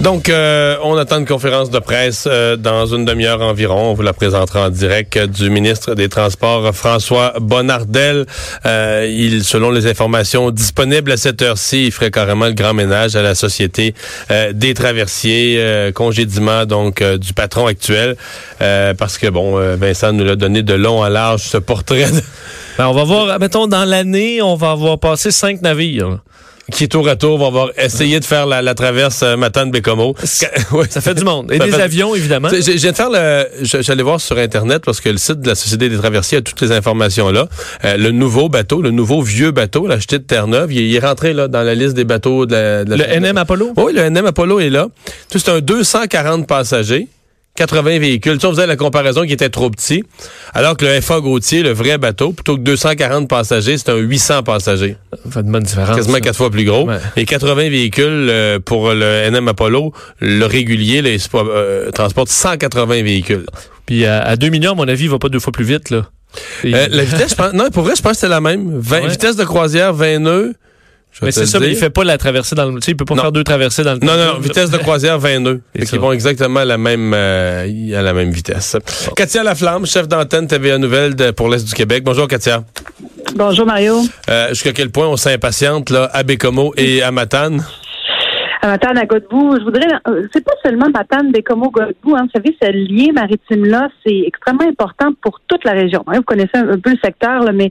Donc, euh, on attend une conférence de presse euh, dans une demi-heure environ. On vous la présentera en direct euh, du ministre des Transports, François Bonnardel. Euh, il, selon les informations disponibles à cette heure-ci, il ferait carrément le grand ménage à la Société euh, des traversiers, congédiement donc du patron actuel, parce que, bon, Vincent nous l'a donné de long à large, ce portrait Ben, on va voir, mettons, dans l'année, on va avoir passé cinq navires. Qui, tour à tour, va avoir essayé de faire la, la traverse euh, Matane-Bécomo. Ouais. Ça fait du monde. Et Ça des fait- avions, évidemment. J'ai- de faire le. J'allais voir sur Internet parce que le site de la Société des traversiers a toutes les informations là. Euh, le nouveau bateau, le nouveau vieux bateau, l'acheté de Terre-Neuve, il, est- il est rentré là dans la liste des bateaux de la. de la- Le NM Apollo? Oui, le NM Apollo est là. C'est un 240 passagers. 80 véhicules. Tu sais, on faisait la comparaison qui était trop petit. Alors que le FA Gautier, le vrai bateau, plutôt que 240 passagers, c'est un 800 passagers. Ça fait une bonne différence. Quasiment ça. quatre fois plus gros. Ouais. Et 80 véhicules euh, pour le NM Apollo. Le régulier, se- euh, transporte 180 véhicules. Puis à, à 2 millions, à mon avis, il va pas deux fois plus vite, là. Et- Euh, la vitesse, je pense, non, pour vrai, je pense que c'est la même. 20, Ouais. Vitesse de croisière, 20 nœuds. Mais c'est ça, mais il fait pas la traversée dans le. Tu sais, il peut pas Non. faire deux traversées dans le Non, non, non, vitesse de croisière, 20 nœuds. Et Fait ça. qu'ils vont exactement à la même, euh, à la même vitesse. Katia Laflamme, chef d'antenne TVA Nouvelle de- pour l'Est du Québec. Bonjour, Katia. Bonjour Mario. Euh, Jusqu'à quel point on s'impatiente, là, à Bécomo et à Matane? Matane, à Godbout, je voudrais, euh, c'est pas seulement Matane, Bécomo, Godbout, hein, vous savez, ce lien maritime-là, c'est extrêmement important pour toute la région. hein. Vous connaissez un, peu le secteur, là, mais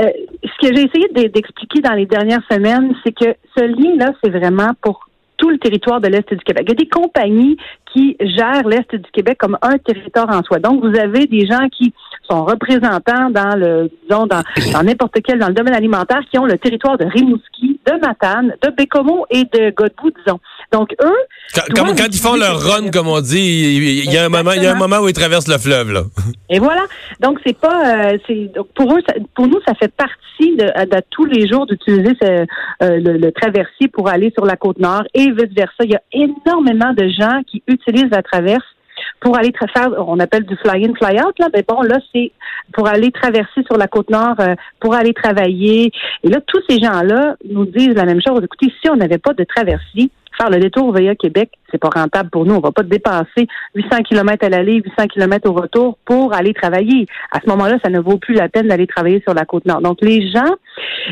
euh, ce que j'ai essayé de- d'expliquer dans les dernières semaines, c'est que ce lien-là, c'est vraiment pour tout le territoire de l'Est du Québec. Il y a des compagnies qui gèrent l'Est du Québec comme un territoire en soi. Donc, vous avez des gens qui sont représentants dans le, disons, dans dans n'importe quel, dans le domaine alimentaire, qui ont le territoire de Rimouski, de Matane, de Bécomo et de Godbout, disons. Donc, eux, Quand, doivent quand- quand ils font leur run, comme on dit, il y, a un moment, il y a un moment où ils traversent le fleuve, là. Et voilà. Donc c'est pas, euh, c'est pour eux, ça- pour nous, ça fait partie de, de tous les jours d'utiliser ce, euh, le, le traversier pour aller sur la côte nord et vice versa. Il y a énormément de gens qui utilisent la traverse pour aller faire, on appelle du fly-in, fly-out, là, mais bon, là, c'est pour aller traverser sur la côte nord, euh, pour aller travailler. Et là, tous ces gens-là nous disent la même chose. Écoutez, si on n'avait pas de traversier, faire le détour via Québec, c'est pas rentable pour nous. On va pas dépenser 800 km à l'aller, 800 km au retour pour aller travailler. À ce moment-là, ça ne vaut plus la peine d'aller travailler sur la côte nord. Donc, les gens,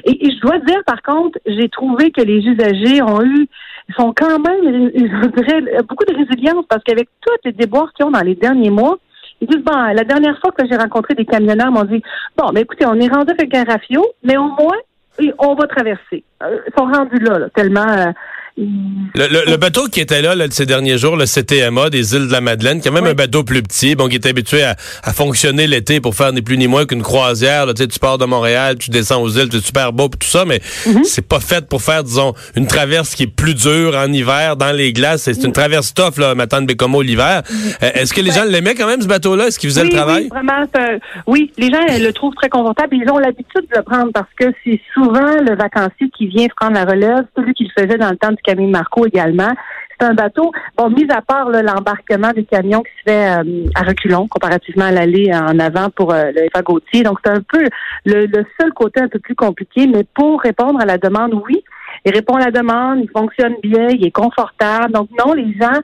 et, je dois dire, par contre, j'ai trouvé que les usagers ont eu, ils sont quand même, beaucoup de résilience parce qu'avec tous les déboires qu'ils ont dans les derniers mois, ils disent, bon, la dernière fois que j'ai rencontré des camionneurs, ils m'ont dit, bon, mais écoutez, on est rendu avec un rafio, mais au moins, on va traverser. Euh, Ils sont rendus là, là, tellement... euh, Le, le- le bateau qui était là, là, de ces derniers jours, le CTMA des îles de la Madeleine, qui est même Oui. un bateau plus petit, bon, qui est habitué à, à fonctionner l'été pour faire ni plus ni moins qu'une croisière. Là, tu sais, tu pars de Montréal, tu descends aux îles, c'est super beau, pis tout ça, mais Mhm. c'est pas fait pour faire, disons, une traverse qui est plus dure en hiver dans les glaces. C'est une traverse tough, là, Matane Bécomo l'hiver. Euh, Est-ce que les gens l'aimaient quand même, ce bateau-là? Est-ce qu'ils faisaient oui, le travail? Oui, vraiment. c'est un- Oui, les gens euh, le trouvent très confortable. Ils ont l'habitude de le prendre parce que c'est souvent le vacancier qui vient prendre la relève, celui qui faisait dans le temps du Camille Marco également. C'est un bateau, bon, mis à part l'embarquement des camions qui se fait euh, à reculons comparativement à l'aller en avant pour euh, le FA Gautier. Donc, c'est un peu le, le seul côté un peu plus compliqué, mais pour répondre à la demande, oui, il répond à la demande, il fonctionne bien, il est confortable. Donc, non, les gens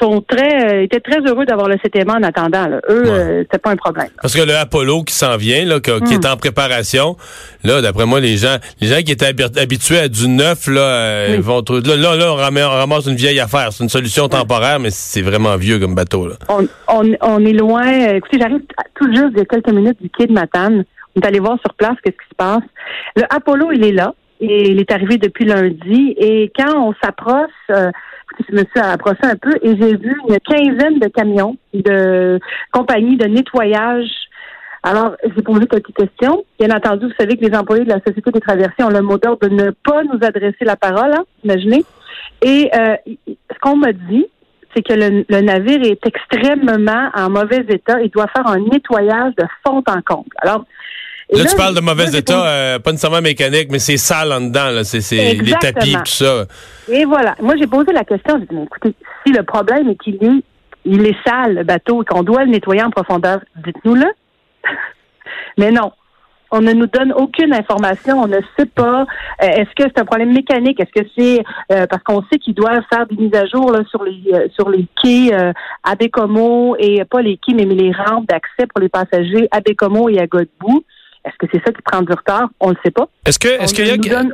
sont très, euh, étaient très heureux d'avoir le CTMA en attendant. Là. Eux, Ouais. euh, c'était pas un problème. Parce que le Apollo qui s'en vient, là, qui Hmm. est en préparation, là, d'après moi, les gens, les gens qui étaient habi- habitués à du neuf, là, euh, Oui. vont trouver- là, là, là, on ramasse, une vieille affaire. C'est une solution temporaire, mais c'est vraiment vieux comme bateau, là. On, on, on est loin. euh, Écoutez, j'arrive tout juste a quelques minutes du quai de Matane. On est allé voir sur place qu'est-ce qui se passe. Le Apollo, il est là. Et il est arrivé depuis lundi. Et quand on s'approche, euh, je me suis approché un peu et j'ai vu une quinzaine de camions de compagnies de nettoyage. Alors, j'ai posé quelques questions. Bien entendu, vous savez que les employés de la Société des traversiers ont le mot d'ordre de ne pas nous adresser la parole, hein, imaginez. Et euh, ce qu'on m'a dit, c'est que le, le navire est extrêmement en mauvais état et doit faire un nettoyage de fond en comble. Alors, et Là, tu parles de mauvais état, euh, pas nécessairement mécanique, mais c'est sale en dedans, là. C'est, les tapis, tout ça. Et voilà. Moi, j'ai posé la question. J'ai dit, mais écoutez, si le problème est qu'il est, il est sale, le bateau, et qu'on doit le nettoyer en profondeur, dites-nous-le. mais non. On ne nous donne aucune information. On ne sait pas. euh, est-ce que c'est un problème mécanique? Est-ce que c'est euh, parce qu'on sait qu'ils doivent faire des mises à jour là, sur les euh, sur les quais à Bécomo et pas les quais, mais, mais les rampes d'accès pour les passagers à Bécomo et à Godbout. Est-ce que c'est ça qui prend du retard? On ne sait pas. Est-ce que, est-ce qu'il y ne a, donne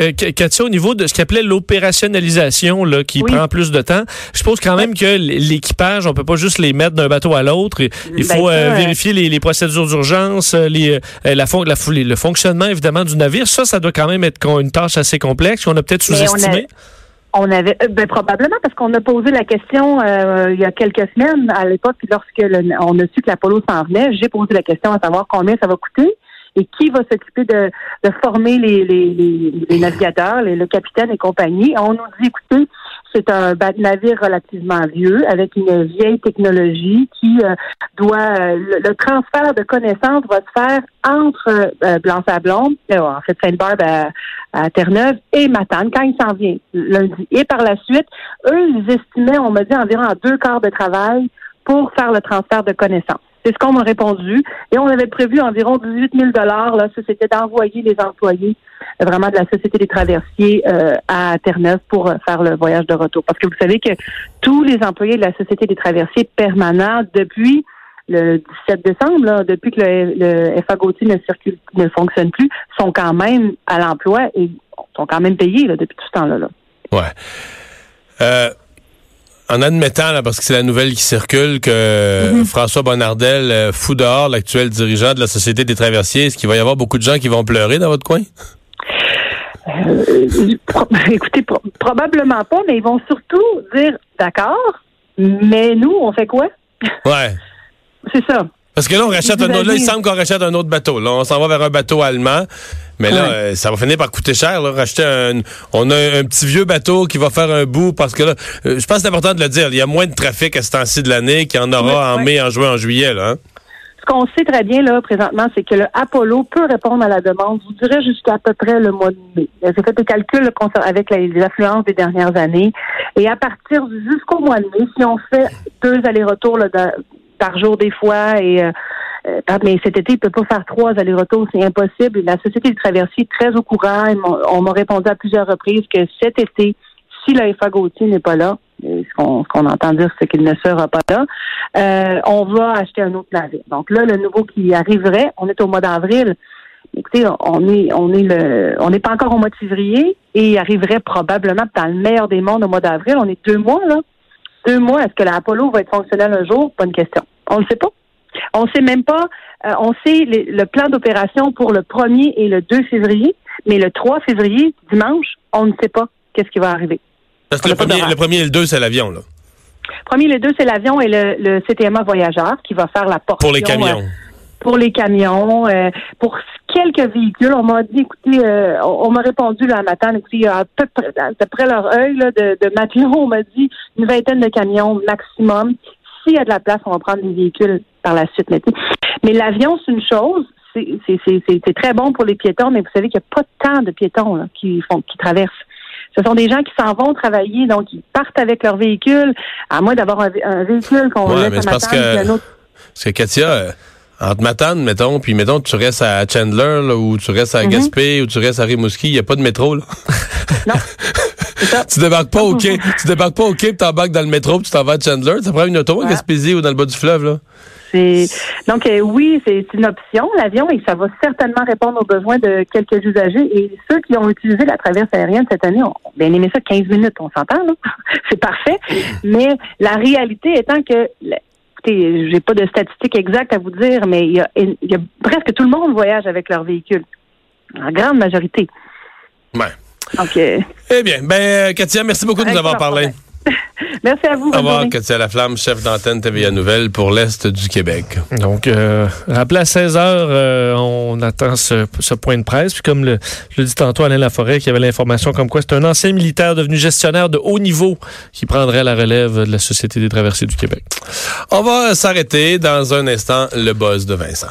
euh, Katia, au niveau de ce qu'il appelait l'opérationnalisation, là, qui Oui. prend plus de temps, je suppose quand même que l'équipage, on peut pas juste les mettre d'un bateau à l'autre. Il Ben, faut euh, euh, vérifier les, les procédures d'urgence, les, euh, la, fon- la fo- les- le fonctionnement évidemment du navire. Ça, ça doit quand même être une tâche assez complexe qu'on a peut-être Mais on avait euh, ben, probablement parce qu'on a posé la question euh, il y a quelques semaines à l'époque lorsque le- on a su que l'Apollo s'en venait, j'ai posé la question à savoir combien ça va coûter et qui va s'occuper de, de former les, les, les, les navigateurs, les- le capitaine et compagnie. On nous dit écoutez, c'est un navire relativement vieux avec une vieille technologie qui euh, doit euh, le, le transfert de connaissances va se faire entre euh, Blanc-Sablon, euh, en fait Sainte-Barbe à, à Terre-Neuve et Matane quand il s'en vient lundi. Et par la suite, eux, ils estimaient, on m'a dit, environ deux quarts de travail pour faire le transfert de connaissances. C'est ce qu'on m'a répondu. Et on avait prévu environ 18 000 là, ça c'était d'envoyer les employés euh, vraiment de la Société des traversiers euh, à Terre-Neuve pour euh, faire le voyage de retour. Parce que vous savez que tous les employés de la Société des traversiers permanents depuis le 17 décembre, là, depuis que le, le FA Gauthier ne circule, ne fonctionne plus, sont quand même à l'emploi et sont quand même payés là, depuis tout ce temps-là. Là. Ouais. Euh, en admettant, là, parce que c'est la nouvelle qui circule, que Mhm. François Bonnardel euh, fout dehors l'actuel dirigeant de la Société des traversiers, est-ce qu'il va y avoir beaucoup de gens qui vont pleurer dans votre coin? Euh, pro- écoutez, pro- probablement pas, mais ils vont surtout dire d'accord, mais nous, on fait quoi? Ouais. C'est ça. Parce que là, on rachète un autre. Là, il semble qu'on rachète un autre bateau. Là, on s'en va vers un bateau allemand. Mais là, Ouais. euh, ça va finir par coûter cher. Là, racheter un. On a un, petit vieux bateau qui va faire un bout parce que là, euh, je pense que c'est important de le dire. Il y a moins de trafic à ce temps-ci de l'année qu'il y en aura Ouais, en mai, en juin, en juillet. Là, hein. Ce qu'on sait très bien là présentement, c'est que le Apollo peut répondre à la demande, je vous dirais jusqu'à peu près le mois de mai. J'ai fait des calculs avec les, affluences des dernières années. Et à partir du- jusqu'au mois de mai, si on fait deux allers-retours par jour des fois et euh, euh, mais cet été, il peut pas faire trois allers-retours, c'est impossible. La Société du traversier est très au courant. On m'a répondu à plusieurs reprises que cet été, si le FA Gauthier n'est pas là, qu'on ce qu'on entend dire, c'est qu'il ne sera pas là, euh, on va acheter un autre navire. Donc là, le nouveau qui arriverait, on est au mois d'avril. Écoutez, on est, on est le, on n'est pas encore au mois de février et il arriverait probablement dans le meilleur des mondes au mois d'avril. On est deux mois là. Deux mois. Est-ce que l'Apollo va être fonctionnel un jour? Une question. On ne sait pas. On ne sait même pas. euh, on sait les- le plan d'opération pour le 1er et le 2 février, mais le 3 février, dimanche, on ne sait pas qu'est-ce qui va arriver. Parce que le premier, le premier et le deux, c'est l'avion. Là, Premier, les deux, c'est l'avion et le, le CTMA voyageur qui va faire la portion. pour les camions. euh, pour les camions, euh, pour quelques véhicules. On m'a dit, écoutez, euh, on, m'a répondu là, un matin, écoutez, à peu près, d'après leur œil là, de, de matelot, on m'a dit une vingtaine de camions maximum. S'il y a de la place, on va prendre des véhicules par la suite. Mais, mais l'avion, c'est une chose. C'est c'est- c'est- très bon pour les piétons, mais vous savez qu'il n'y a pas tant de piétons là, qui font qui traversent. Ce sont des gens qui s'en vont travailler, donc ils partent avec leur véhicule, à moins d'avoir un, vé- un véhicule qu'on Ouais, laisse mais à Matane, que- un autre Parce que Katia, entre Matane, mettons, puis mettons, tu restes à Chandler, là, ou tu restes à Mhm. Gaspé, ou tu restes à Rimouski, il n'y a pas de métro. Là. Non. Ça. tu débarques pas au quai. tu débarques pas au quai, puis t'embarques dans le métro, puis tu t'en vas à Chandler. Ça prend une auto à Ouais. Gaspésie ou dans le bas du fleuve. Là. C'est donc euh, oui, c'est une option l'avion et ça va certainement répondre aux besoins de quelques usagers et ceux qui ont utilisé la traverse aérienne cette année ont bien aimé ça 15 minutes, on s'entend c'est parfait. Mais la réalité étant que écoutez, j'ai pas de statistiques exactes à vous dire, mais il y a, il y a presque tout le monde voyage avec leur véhicule, en grande majorité. Ouais. Donc, eh bien, ben, Katia, merci beaucoup de nous avoir parlé. Merci à vous. Au revoir, Katia Laflamme, chef d'antenne TVA Nouvelle pour l'Est du Québec. Donc, euh, rappelez à 16 heures, euh, on attend ce, ce, point de presse. Puis comme le, je le dis tantôt, Alain Laforêt, qui avait l'information comme quoi c'est un ancien militaire devenu gestionnaire de haut niveau qui prendrait la relève de la Société des traversées du Québec. On va s'arrêter dans un instant, le buzz de Vincent.